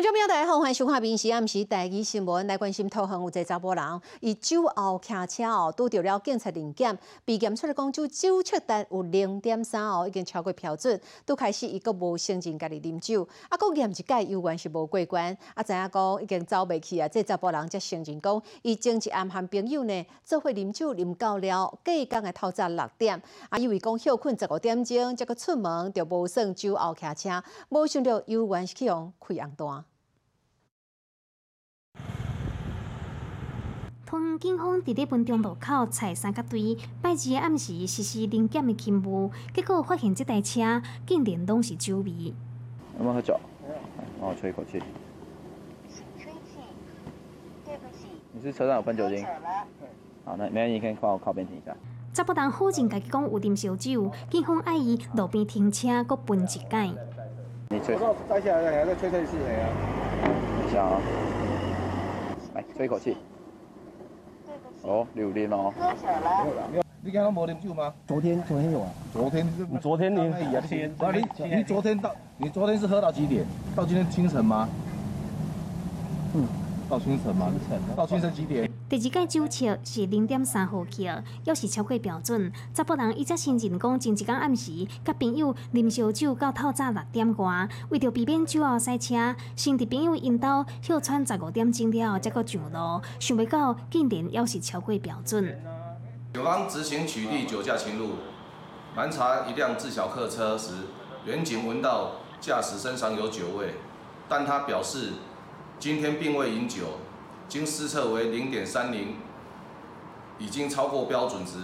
观众朋友大家好，欢迎收看《民视暗时第二新闻》。来关心桃园有一个查甫人，伊酒后骑车哦，拄到了警察临检，被检出来讲酒酒测单有零点三哦，已经超过标准。拄开始伊阁无承认家己啉酒，啊，阁验一届有关是无过关。啊，知影讲已经走袂去啊，这查甫人则承认讲，伊前一暗和朋友呢做伙啉酒啉到了，隔工的透早六点，啊，以为讲休困十五点钟，才阁出门，就无算酒后骑车，无想到有关是去用开红单。桃园警方伫咧文中路口踩三角堆，拜二暗时实施临检的勤务，结果发现这台车竟然拢是酒味。有没有喝酒？帮我吹一口气。吹气，对不起。你是车上有喷酒精？好，那没关系，你可以帮我靠边停一下。查甫人否认家己讲有啉烧酒，警方爱伊路边停车，搁喷一解。你吹。摘下来，再吹吹试下啊。等一下啊。来，吹一口气。哦，榴莲哦。喝酒了。你刚刚没啉酒吗？昨天，昨天有啊。昨天你昨天你，你你昨天到，你昨天是喝到几点？到今天清晨吗？嗯，到清晨吗？到清晨几点？第二届酒测是零点三毫克，要是超过标准。查甫人伊则新人讲，前一天暗时，甲朋友啉烧酒到透早六点外，为着避免酒后塞车，先伫朋友引导休喘十五点钟了后，才阁上路。想袂到竟然要是超过标准。警方执行取缔酒驾侵入，盘查一辆自小客车时，原警闻到驾驶身上有酒味，但他表示今天并未饮酒，经施测为零点三零，已经超过标准值。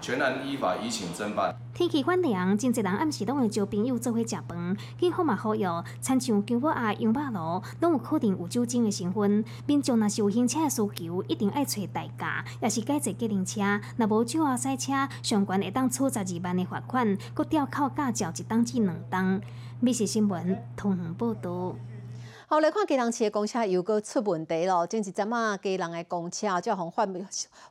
全然依法移请侦办。天气反凉，真侪人暗时拢会招朋友做伙食饭，警方嘛呼吁，亲像姜母鸭、羊肉炉，拢有可能有酒精的成分。民众若是有行车的需求，一定爱找代驾，也是改坐计程车。若无酒后塞车，上悬会当处十二万的罚款，搁吊扣驾照一档至两档。美食新闻，同行报道。好来看，基隆市的公车又搁出问题咯。前一阵啊，基隆的公车才互发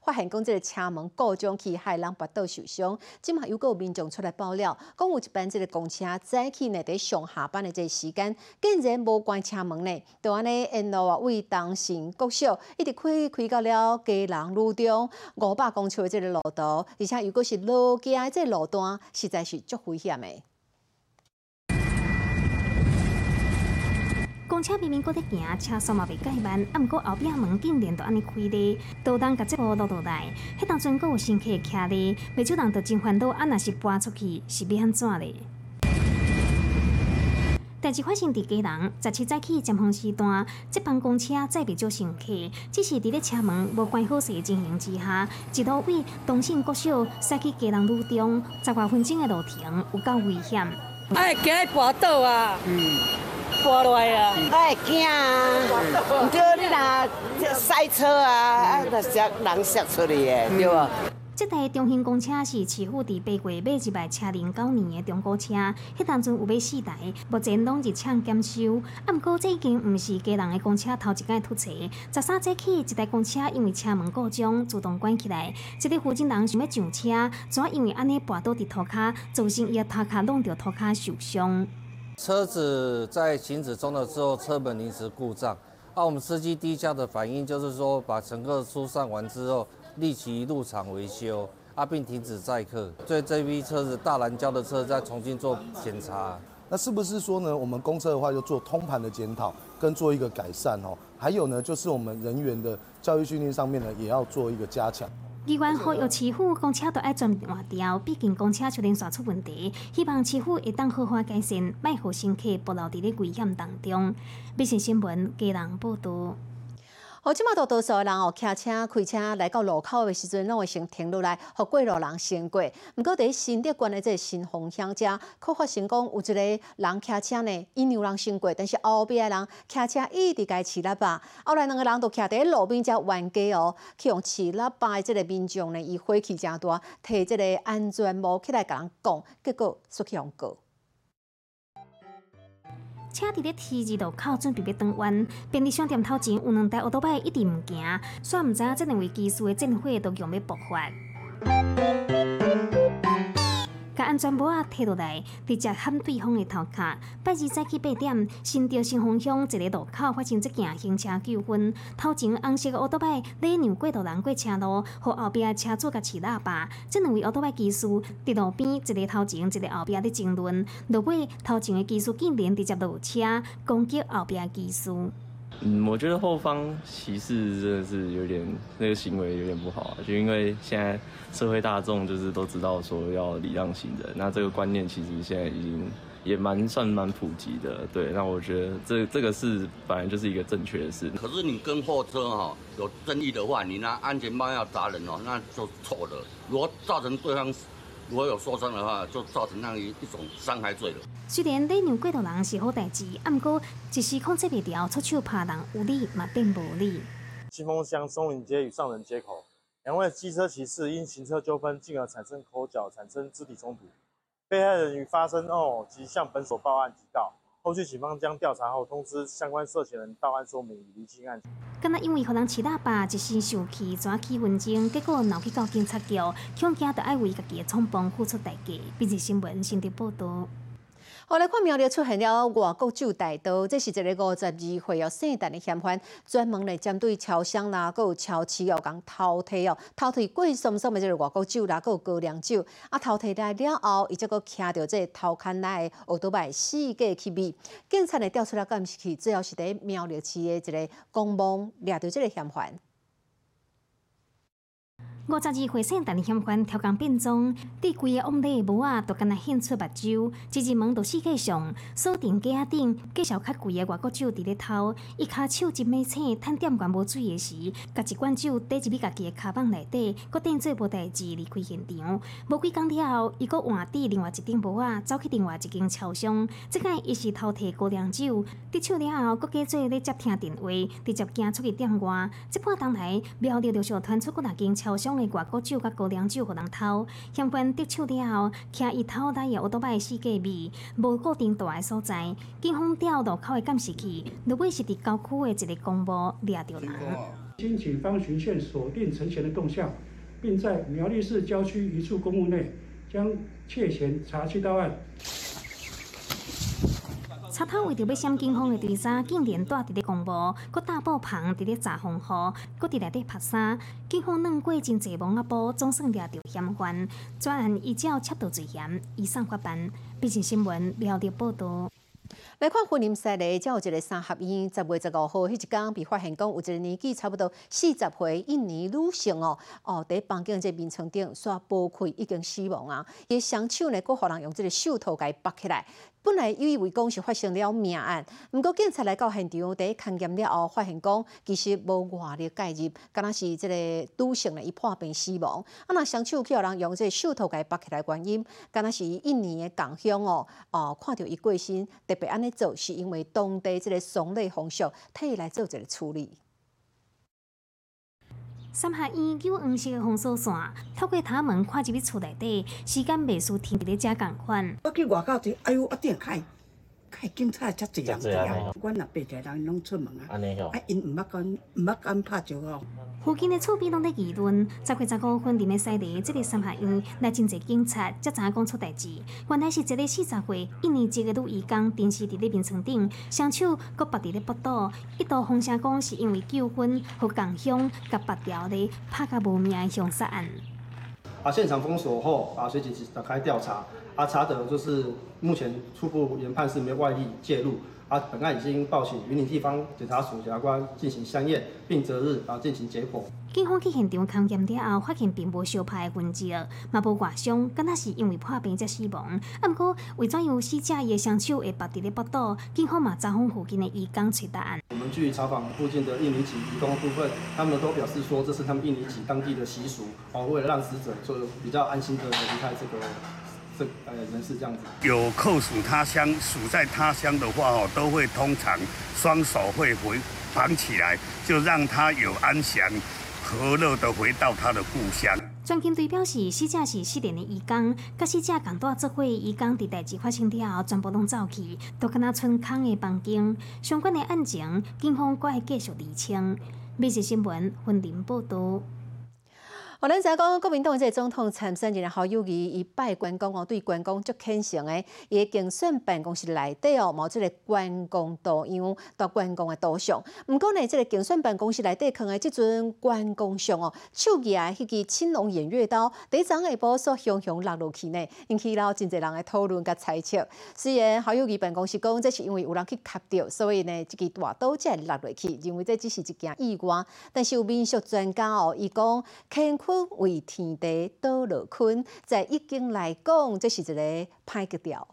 发现讲，这个车门故障去害人跋倒受伤。即嘛又搁有民众出来爆料，讲有一班这个公车早起呢，伫上下班的这时间，竟然无关车门呢，就安尼沿路啊，为东行国小一直开开到了基隆路中五百公尺的这个路途，而且又搁是路径的这路段，实在是足危险的。公车明明搁在行，车速嘛袂介慢，啊，毋过后壁门竟然就安尼开咧，都当甲这部落落来，迄当阵阁有乘客徛咧，未少人就真烦恼，啊，若是搬出去是要安怎咧？代志发生伫家人，十七早起尖峰时段，这班公车载袂少乘客，只是伫咧车门无关好势的情形之下，一路为东信国小驶去家人路中，十外分钟的路程，有够危险。哎，惊伊滑倒啊！嗯。滑落来啊！哎，惊啊！唔对，你若塞车啊，啊，那塞人塞出去的，对无？这台中兴公车是市府伫八月买一台车龄九年的中古车，迄当阵有买四台，目前拢是抢检修。啊，毋过这已经毋是家人的公车头一届突车。十三节起，一台公车因为车门故障自动关起来，一个附近人想要上车，怎因为安尼跋倒伫涂骹，造成伊的头壳弄着涂骹受伤。车子在行驶中的时候，车门临时故障。啊，我们司机第一下的反应就是说，把乘客疏散完之后，立即入场维修，啊，并停止载客。对这批车子，大蓝胶的车再重新做检查。那是不是说呢？我们公车的话，就做通盘的检讨，跟做一个改善哦。还有呢，就是我们人员的教育训练上面呢，也要做一个加强。机关呼吁市府公车都爱转换掉，毕竟公车就连刷出问题，希望市府会当好好改善，卖互乘客暴露伫咧危险当中。美食新闻，家人报道。哦，即马大多数人哦，骑车、开车来到路口的时阵，拢会先停落来，互过路人先过。毋过伫新德关的这新方向遮，可发生讲有一个人骑车呢，因有人先过，但是后壁的人骑车一直该骑喇叭，后来两个人都徛伫路边遮冤家哦，去用骑喇叭的即个民众呢，伊火气真大，摕即个安全帽起来甲人讲，结果失去用过。车伫咧 T 字路口准备要转弯，便利商店头前有两台奥多巴一直毋行，煞毋知影这两位技师的正火都用要爆发。安全帽啊摕落来，直接喊对方的头壳。八二早起八点，新竹新丰乡一个路口发生一件行车纠纷。头前红色的奥多摆礼让过道人过车路，和后壁车主甲饲喇叭。这两位奥多摆技师伫路边，一个头前，一个后壁咧争论。落尾头前的技师竟然直接落车攻击后壁的技师。嗯，我觉得后方歧视真的是有点那个行为有点不好啊，就因为现在社会大众就是都知道说要礼让行人，那这个观念其实现在已经也蛮算蛮普及的，对。那我觉得这这个是本来就是一个正确的事。可是你跟货车哈有争议的话，你拿安全帽要砸人哦，那就错了。如果造成对方如果有受伤的话，就造成那样一一种伤害罪了。虽然你让过度人是好代志，啊，不过一时控制不掉，出手拍人有理嘛并无理。清风乡松林街与上人街口，两位机车骑士因行车纠纷，进而产生口角，产生肢体冲突。被害人于发生后即向本所报案提告，后续警方将调查后通知相关涉嫌人到案说明，厘清案情。刚才因为和人饲喇叭，一时受气，转起文章，结果闹去到警察局，恐惊得爱为家己的冲动付出代价。并且新闻新的报道。后来看苗栗出现了外国酒大刀，这是一个五十二岁哦姓陈的嫌犯，专门来针对超商啦，佮有超市哦，讲偷摕哦，偷摕贵松松的这个外国酒啦，佮有高粱酒，啊偷摕来了后，伊则佮徛着这偷看来的奥多麦四架去味，警察来调出来，敢是去，最后是伫苗栗市的一个公墓掠着这个嫌犯。五十二岁姓陈嫌犯超工变装，伫规个屋内帽啊，都敢若献出目睭，一入门到世界上锁定架仔顶，介绍较贵的外国酒伫咧偷。伊骹手一米青，趁点罐无水的时，甲一罐酒倒入去家己的卡棒内底，搁定做无代志离开现场。无几工了后，伊搁换伫另外一顶帽啊，走去另外一间超商。即摆伊是偷摕高粱酒，得手了后，搁假做咧接听电话，直接行出去店外。即半当来，苗栗就小传出过六间超商。外国酒甲高粱酒互人偷，嫌犯得手了后，徛伊偷来的奥多麦四界味，无固定住的所在。警方调路口的监视器，落尾是伫郊区的一个公墓掠着人。经警方巡线锁定陈贤的动向，并在苗栗市郊区一处公墓内将窃嫌查缉到案。贼头为着要闪警方的追查，竟然住伫咧公墓，搁大布棚伫咧炸风雨，搁伫内底拍衫。警方弄过真济网仔布，总算掠着嫌犯。专案依照窃盗罪嫌移送法办。毕竟新闻了了报道。来看婚姻西例，才有一个三合院，十月十五号迄一天被发现讲有一个年纪差不多四十岁印尼女性哦，哦，伫房间这面床顶刷剥开已经死亡啊！伊双手呢，搁互人用这个手套甲伊绑起来。本来以为讲是发生了命案，毋过警察来到现场，第一勘验了后，发现讲其实无外力介入，敢若是即个女性呢伊破病死亡。啊，那双手去互人用这手套甲伊绑起来，原因敢若是印尼的港乡哦，哦，看到伊过身，特别安尼做，是因为当地即个丧礼风俗，替伊来做一个处理。三合院有黄色的封锁线，透过塔门看入去厝内底，时间袂输天伫咧遮共款。我去外口伫，哎呦，一定开。开警察遮济人在啊！阮若白家人拢出门啊，啊，因毋捌敢毋捌敢拍招呼。附近的厝边拢在议论，十月十五分伫咧西里，即个三合院来真济警察，才知影讲出代志。原来是一个四十岁一年级的女义工，电视伫咧面床顶，双手搁绑伫咧腹肚，一度风声讲是因为纠纷，和共乡甲拔掉咧，拍甲无命的凶杀案。啊，现场封锁后，啊，随即展开调查。啊，查德就是目前初步研判是没有外力介入。啊，本案已经报请云林地方检察署检察官进行相验，并择日啊进行结果。警方去现场勘验了后，发现并无烧拍的痕迹，嘛无外伤，敢若是因为破病才死亡。啊，不过为怎样死者伊的双手会绑伫咧腹肚？警方嘛查访附近的义工找答案。我们去查访附近的印尼籍义工部分，他们都表示说这是他们印尼籍当地的习俗，哦，为了让死者就比较安心的离开这个。这呃人是这样子，有扣属他乡、属在他乡的话哦，都会通常双手会回绑起来，就让他有安详、和乐的回到他的故乡。专警队表示，死者是失联的义工，甲死者共住做伙，义工伫代志发生了后，全部拢走去，都敢若村空的房间。相关的案情，警方会继续厘清。美食新闻，婚林报道。我咱知讲国民党这总统参选人侯友谊伊拜关公哦，对关公足虔诚诶。伊诶竞选办公室内底哦，冇即个关公图样，到关公诶图像。毋过呢，即个竞选办公室内底放诶即尊关公像哦，手举迄支青龙偃月刀，第一张下晡所雄雄落落去呢，引起了真侪人诶讨论甲猜测。虽然侯友谊办公室讲，这是因为有人去卡掉，所以呢，即支大刀才会落落去，认为这只是一件意外。但是有民俗专家哦，伊讲乾坤为天地，倒落坤，在易经来讲，这是一个歹格调。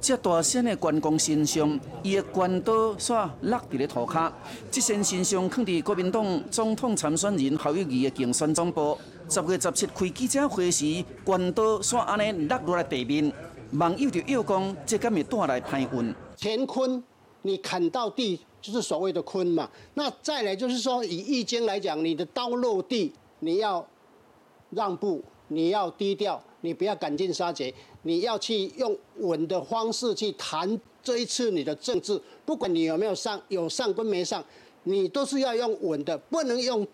这大仙的关公身上，伊的关刀煞落伫咧涂骹。这身身上放伫国民党总统参选人侯友谊的竞选总部。十月十七开记者会时，关刀煞安尼落落来地面。网友就又讲，这敢会带来歹运？乾坤，你砍到地就是所谓的坤嘛。那再来就是说，以易经来讲，你的刀落地，你要让步，你要低调，你不要赶尽杀绝。你要去用稳的方式去谈这一次你的政治，不管你有没有上，有上跟没上，你都是要用稳的，不能用，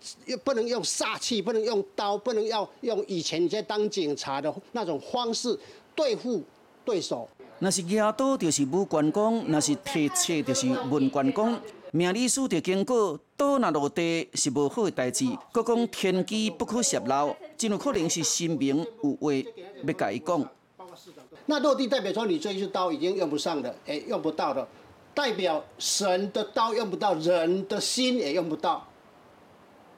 不能用煞气，不能用刀，不能要用以前你在当警察的那种方式对付对手。那是牙刀就是武关公，那是铁切就是文关公。命理师就经过刀那落地是无好的代志，佮讲天机不可泄露，真有可能是神明有话要甲伊讲。那落地代表说你这一刀已经用不上了，哎，用不到了，代表神的刀用不到，人的心也用不到。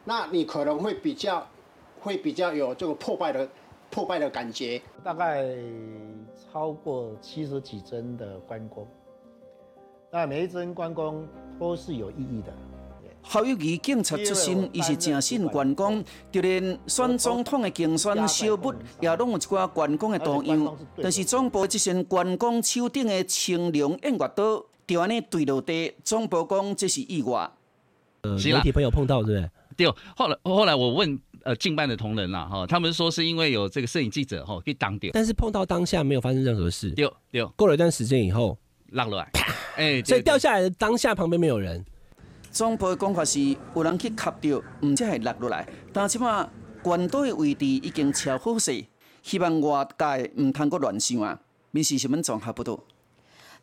那你可能会比较，会比较有这个破败的破败的感觉。大概超过七十几针的关公，那每一针关公都是有意义的。侯友谊警察出身，伊是诚信关公，就连选总统的竞选小物也拢有一寡关公的图样。但是总部这身关公手顶的青龙偃月刀，就安尼坠落地，总部讲这是意外。呃，媒体朋友碰到对不对？对，后来后来我问呃近办的同仁啦，哈，他们说是因为有这个摄影记者哈去挡掉，但是碰到当下没有发生任何事。丢丢，过了一段时间以后，落落来，哎，所以掉下来的当下旁边没有人。总部的讲法是，有人去卡掉，唔才会落落来。但即马关岛的位置已经超好势，希望外界唔通阁乱想啊。民事新闻综合报道。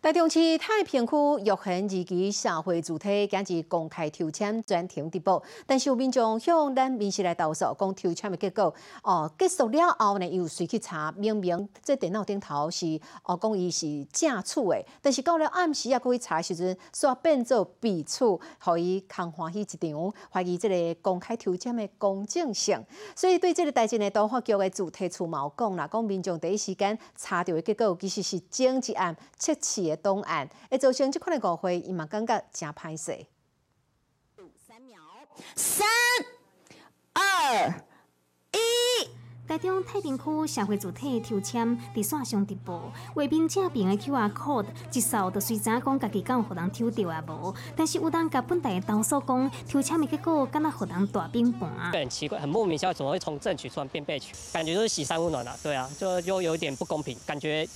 台中市太平区玉恒二期社会主体今日公开抽签专程直播，但是有民众向咱民事来投诉，讲抽签的结果哦结束了后呢，又随去查，明明这电脑顶头是哦讲伊是正处的，但是到了暗时啊，过去查时阵，煞变做弊处，互伊空欢喜一场，怀疑这个公开抽签的公正性。所以对这个代志呢，都法局的主体处毛讲啦，讲民众第一时间查到的结果，其实是正一案切切。的东岸，会造成即款的误会，伊嘛感觉真歹势。三秒，三二一。台中太平区社会主体抽签伫线上直播，画面正边的 QR code 一扫就随知讲家己敢有互人抽到啊无？但是有人甲本台投诉讲，抽签的结果敢若互人大变盘。很奇怪，很莫名其妙，怎么会从正取突然变背取？感觉就是喜三温暖了，对啊，就又有点不公平，感觉。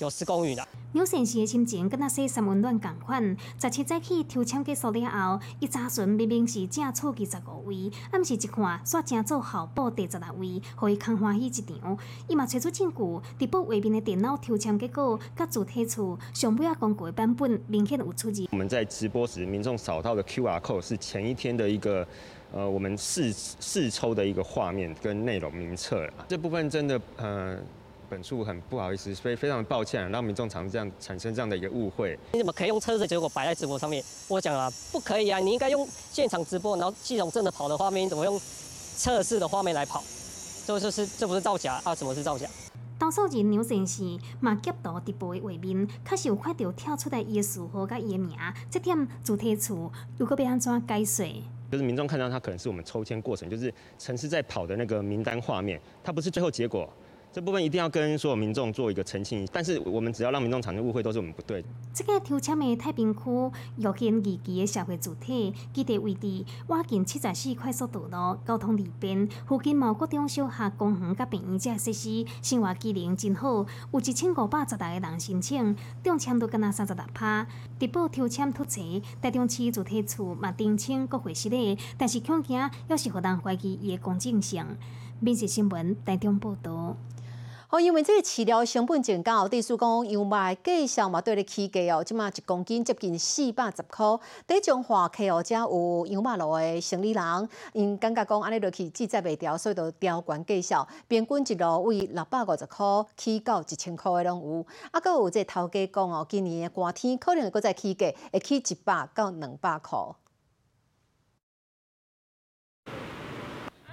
有失公允啦！刘先生的心情跟那些三温暖同款。十七早起抽签结束了后，伊查询明明是正错二十五位，暗时一看煞正做候补第十六位，互伊空欢喜一场。伊嘛找出证据，直播画面的电脑抽签结果，甲主体处上尾啊公告的版本明显有出入。我们在直播时，民众扫到的 QR code 是前一天的一个呃，我们试试抽的一个画面跟内容名册这部分真的呃。本处很不好意思，非非常抱歉，让民众常这样产生这样的一个误会。你怎么可以用车子结果摆在直播上面？我讲啊，不可以啊！你应该用现场直播，然后系统正的跑的画面，你怎么用测试的画面来跑？这就是这不是造假啊？什么是造假？投诉人刘先生嘛截图直播的画面，确实有看到跳出来伊的序号甲伊的名，这点主题处如果要安怎解释？就是民众看到他可能是我们抽签过程，就是城市在跑的那个名单画面，它不是最后结果。这部分一定要跟所有民众做一个澄清，但是我们只要让民众产生误会，都是我们不对。这个抽签的太平区，又见二期的社会主体，基地位置挖近七十四快速道路，交通利便，附近某各中小学、公园、甲病院这设施，生活机能真好。有一千五百十来个人申请，中签都敢若三十六趴。直播抽签突齐，台中市主体处嘛澄清国会失礼，但是恐惊要是互人怀疑伊的公正性。民事新闻台中报道。哦，因为这个饲料成本真高，地叔讲羊肉的价嘛对咧起价哦，即马一公斤接近四百十块。在中华客户遮有羊肉路的生理人，因感觉讲安尼落去记载袂调，所以就调悬价销，平均一路为六百五十块起到一千块的拢有。啊，搁有这头家讲哦，今年的寒天可能会搁再起价，会起一百到两百块。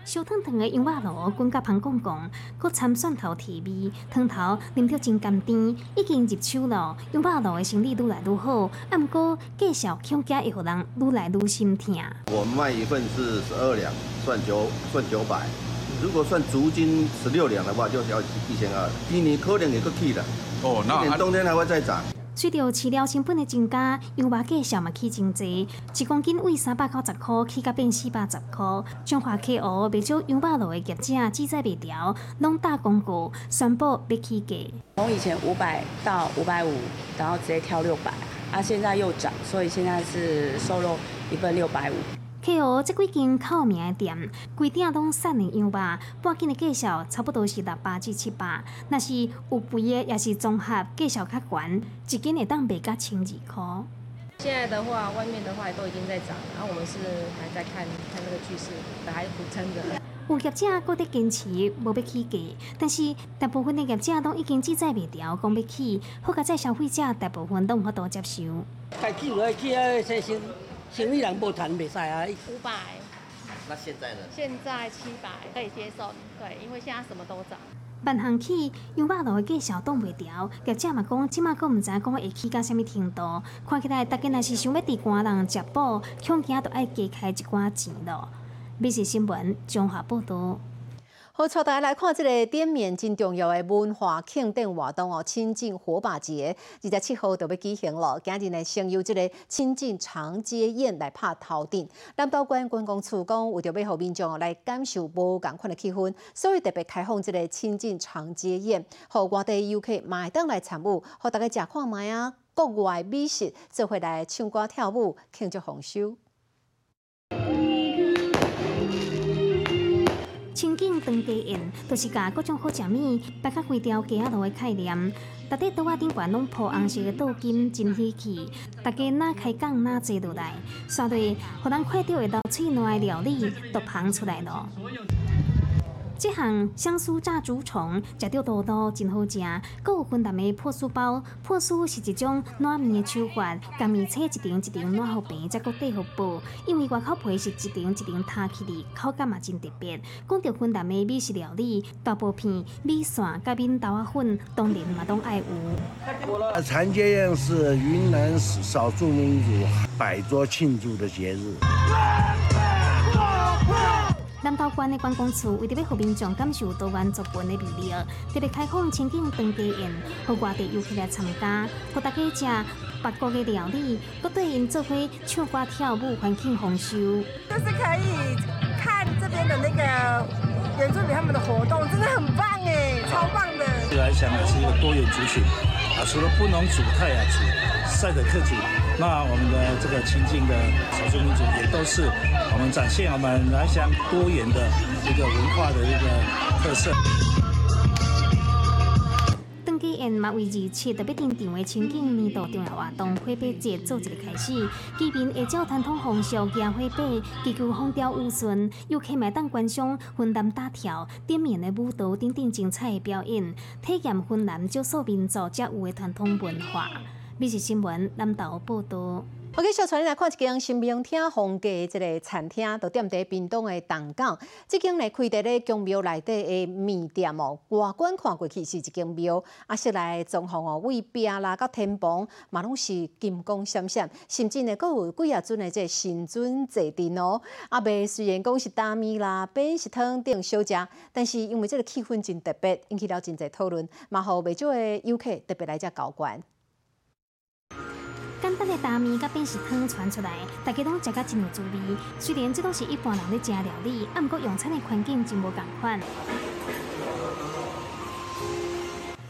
烧烫烫的羊肉炉，滚甲香公公，搁掺蒜头提味，汤头啉着真甘甜，已经入手了。羊肉炉的生意愈来愈好，啊，毋过介绍恐惊会互人愈来愈心疼。我卖一份是十二两，算九算九百。如果算足金十六两的话，就要一千二。今年可能也够起了。哦，那冬天还会再涨。随着饲料成本的增加，羊肉价上嘛起真济，一公斤为三百九十块起价变四百十块。中华 KO 卖少羊肉路的业者记载袂调，拢打广告宣布要起价。从以前五百到五百五，然后直接跳六百，啊，现在又涨，所以现在是瘦肉一份六百五。K.O. 这几间靠名的店，规店拢散的样吧，半斤的价销差不多是六百至七百。若是有肥的，也是综合价销较悬，一斤会当卖到千二块。现在的话，外面的话都已经在涨，然后我们是还在看看这个趋势，还苦撑着。有业者搁在坚持无要起价，但是大部分的业者都已经记载袂调，讲要起，好加在消费者大部分都无法度接受。该起就起啊，先先。生意人无谈袂使啊，五百。那现在呢？现在七百可以接受，对，因为现在什么都涨。万行起，羊肉炉的介绍挡袂调，业者嘛讲，即马阁毋知影讲会起到啥物程度。看起来，大家若是想要伫寒人食补，恐惊都爱加开一寡钱咯。美食新闻，综合报道。好，带大家来看这个店面真重要的文化庆典活动哦，亲近火把节，二十七号就要举行了。今日呢，先由这个亲近长街宴来拍头阵。南道关观光处讲，为着要互民众来感受无共款的气氛，所以特别开放这个亲近长街宴，互外地游客买当来参与，互大家食看卖啊，国外美食做回来唱歌跳舞庆祝丰收。亲近长街宴，就是甲各种好食物摆较规条街仔路的概念。逐块桌仔顶悬拢铺红色的镀金，真喜气。大家哪开讲哪坐落来，刷对，互人看到会到脆烂的料理都捧出来了。这项香酥炸竹虫，食到多多真好食。阁有分淡的破酥包，破酥是一种软面的手法，将面切一层一层软好平，再搁底好薄。因为外口皮是一层一层塌起的，口感嘛真特别。讲到分淡的美食料理，大薄片、米线、甲面豆仔粉，当然嘛都爱有。长街宴是云南少数民族摆桌庆祝的节日。南道关的观光处为着要互民众感受多元族群的魅力，特别开放情景长街宴，和外地游客来参加，互大家吃八国的料理，佮对因做伙唱歌跳舞，环境丰收。就是可以看这边的那个原住民他们的活动，真的很棒哎，超棒的。来讲呢是一个多元族群啊，除了布农族、泰雅族、赛德克族，那我们的这个亲近的少数民族也都是。我们展现我们南乡多元的一个文化的一个特色。登记宴嘛为二七特别定场的情景年度重要活动花火节做一个开始，居民会照传统风俗举花火，祈求风调雨顺，游客买当观赏云南大跳、店面的舞蹈等等精彩的表演，体验云南少数民族才有的传统文化。美食新闻南岛报道。我继续带你来看一间新名厅风格一个餐厅，就踮伫屏东的东港。这间来开伫咧宫庙内底的面店哦，外观看过去是一间庙，啊，室内装潢哦，位壁啦、甲天棚嘛拢是金光闪闪，甚至呢，阁有几啊尊的这神尊坐镇哦。啊，卖虽然讲是大米啦、饼是汤等小食，但是因为这个气氛真特别，引起了真侪讨论，嘛，互未少的游客特别来遮搞关。简单的大面甲扁食汤传出来，大家拢食甲真有滋味。虽然这都是一般人咧食料理，啊，毋过用餐的环境真无共款。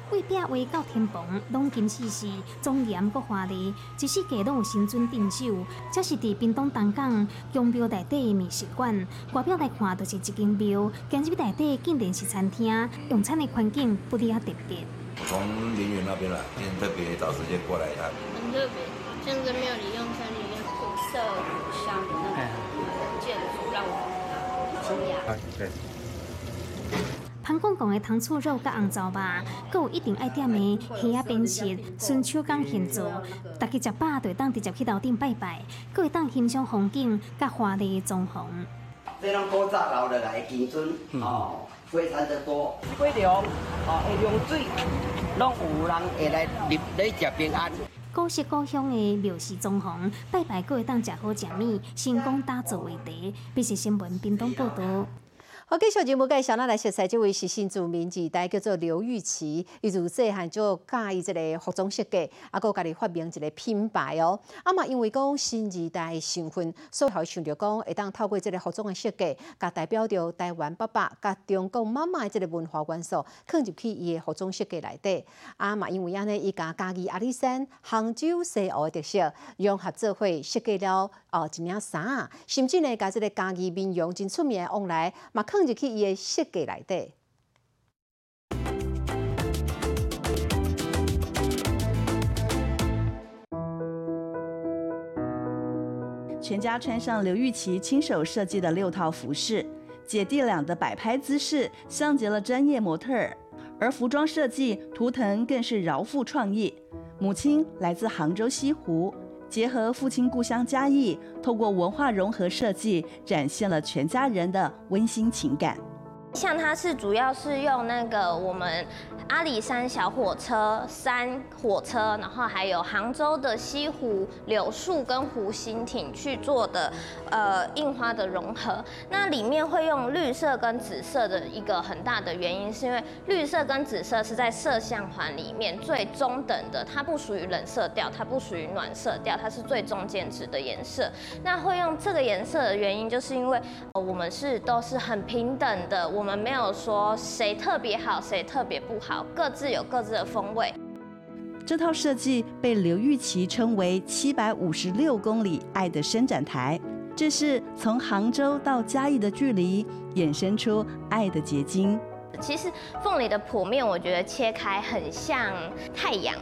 位壁围到天棚，拢金细细，庄严阁华丽。一世界拢有神尊镇守，这是伫屏东东港宫庙内底的美食馆。外表来看，就是一间庙，进入内底竟然是餐厅，用餐的环境不离啊特别。我从林园那边来，今天特别找时间过来一下。很特别。像在庙里用山里面古色古香的那种建筑，让我惊讶。对。潘公公的糖醋肉甲红枣吧，佮有一定爱点的虾仔边食，纯手工现做，大家食饱就当直接去楼顶拜拜，佮会当欣赏风景甲华丽的装潢。这种古早留落来的金哦，非常的多。会凉，哦，会凉水，拢有人会来入来食平安。古色古香的庙寺装潢，拜拜阁会当食好食物，成功打造为题。必须新闻冰冻报道。好，继续节目介绍，咱来熟悉这位是新著名字，代叫做刘玉琪。伊自细汉就介意这个服装设计，啊，佮家己发明一个品牌哦。啊嘛，因为讲新时代身份，所以想着讲会当透过这个服装的设计，甲代表着台湾爸爸、甲中国妈妈的这个文化元素，放入去伊的服装设计内底。啊嘛，因为安尼，伊甲家己阿里山、杭州、西湖的特色融合做伙设计了哦一领衫，甚至呢，甲这个家己民用真出名的往来嘛。放入去伊的设计内底。全家穿上刘玉琪亲手设计的六套服饰，姐弟俩的摆拍姿势像极了专业模特儿，而服装设计图腾更是饶富创意。母亲来自杭州西湖。结合父亲故乡嘉义，透过文化融合设计，展现了全家人的温馨情感。像它是主要是用那个我们阿里山小火车、山火车，然后还有杭州的西湖柳树跟湖心艇去做的呃印花的融合。那里面会用绿色跟紫色的一个很大的原因，是因为绿色跟紫色是在色相环里面最中等的，它不属于冷色调，它不属于暖色调，它是最中间值的颜色。那会用这个颜色的原因，就是因为我们是都是很平等的，我。我们没有说谁特别好，谁特别不好，各自有各自的风味。这套设计被刘玉琪称为“七百五十六公里爱的伸展台”，这是从杭州到嘉义的距离，衍生出爱的结晶。其实凤梨的剖面，我觉得切开很像太阳。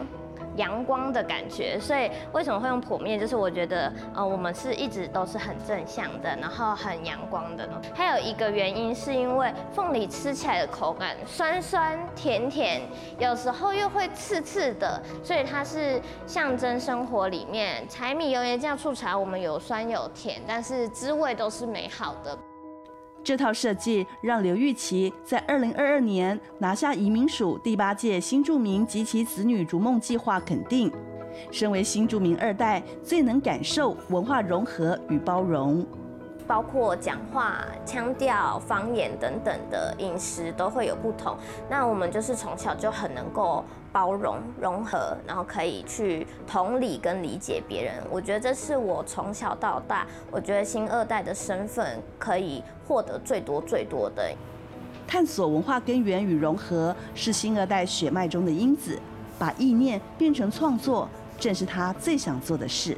阳光的感觉，所以为什么会用剖面？就是我觉得，呃，我们是一直都是很正向的，然后很阳光的。还有一个原因是因为凤梨吃起来的口感酸酸甜甜，有时候又会刺刺的，所以它是象征生活里面柴米油盐酱醋茶，我们有酸有甜，但是滋味都是美好的。这套设计让刘玉琪在二零二二年拿下移民署第八届新住民及其子女逐梦计划肯定。身为新住民二代，最能感受文化融合与包容。包括讲话腔调、方言等等的饮食都会有不同。那我们就是从小就很能够包容、融合，然后可以去同理跟理解别人。我觉得这是我从小到大，我觉得新二代的身份可以获得最多最多的。探索文化根源与融合是新二代血脉中的因子，把意念变成创作，正是他最想做的事。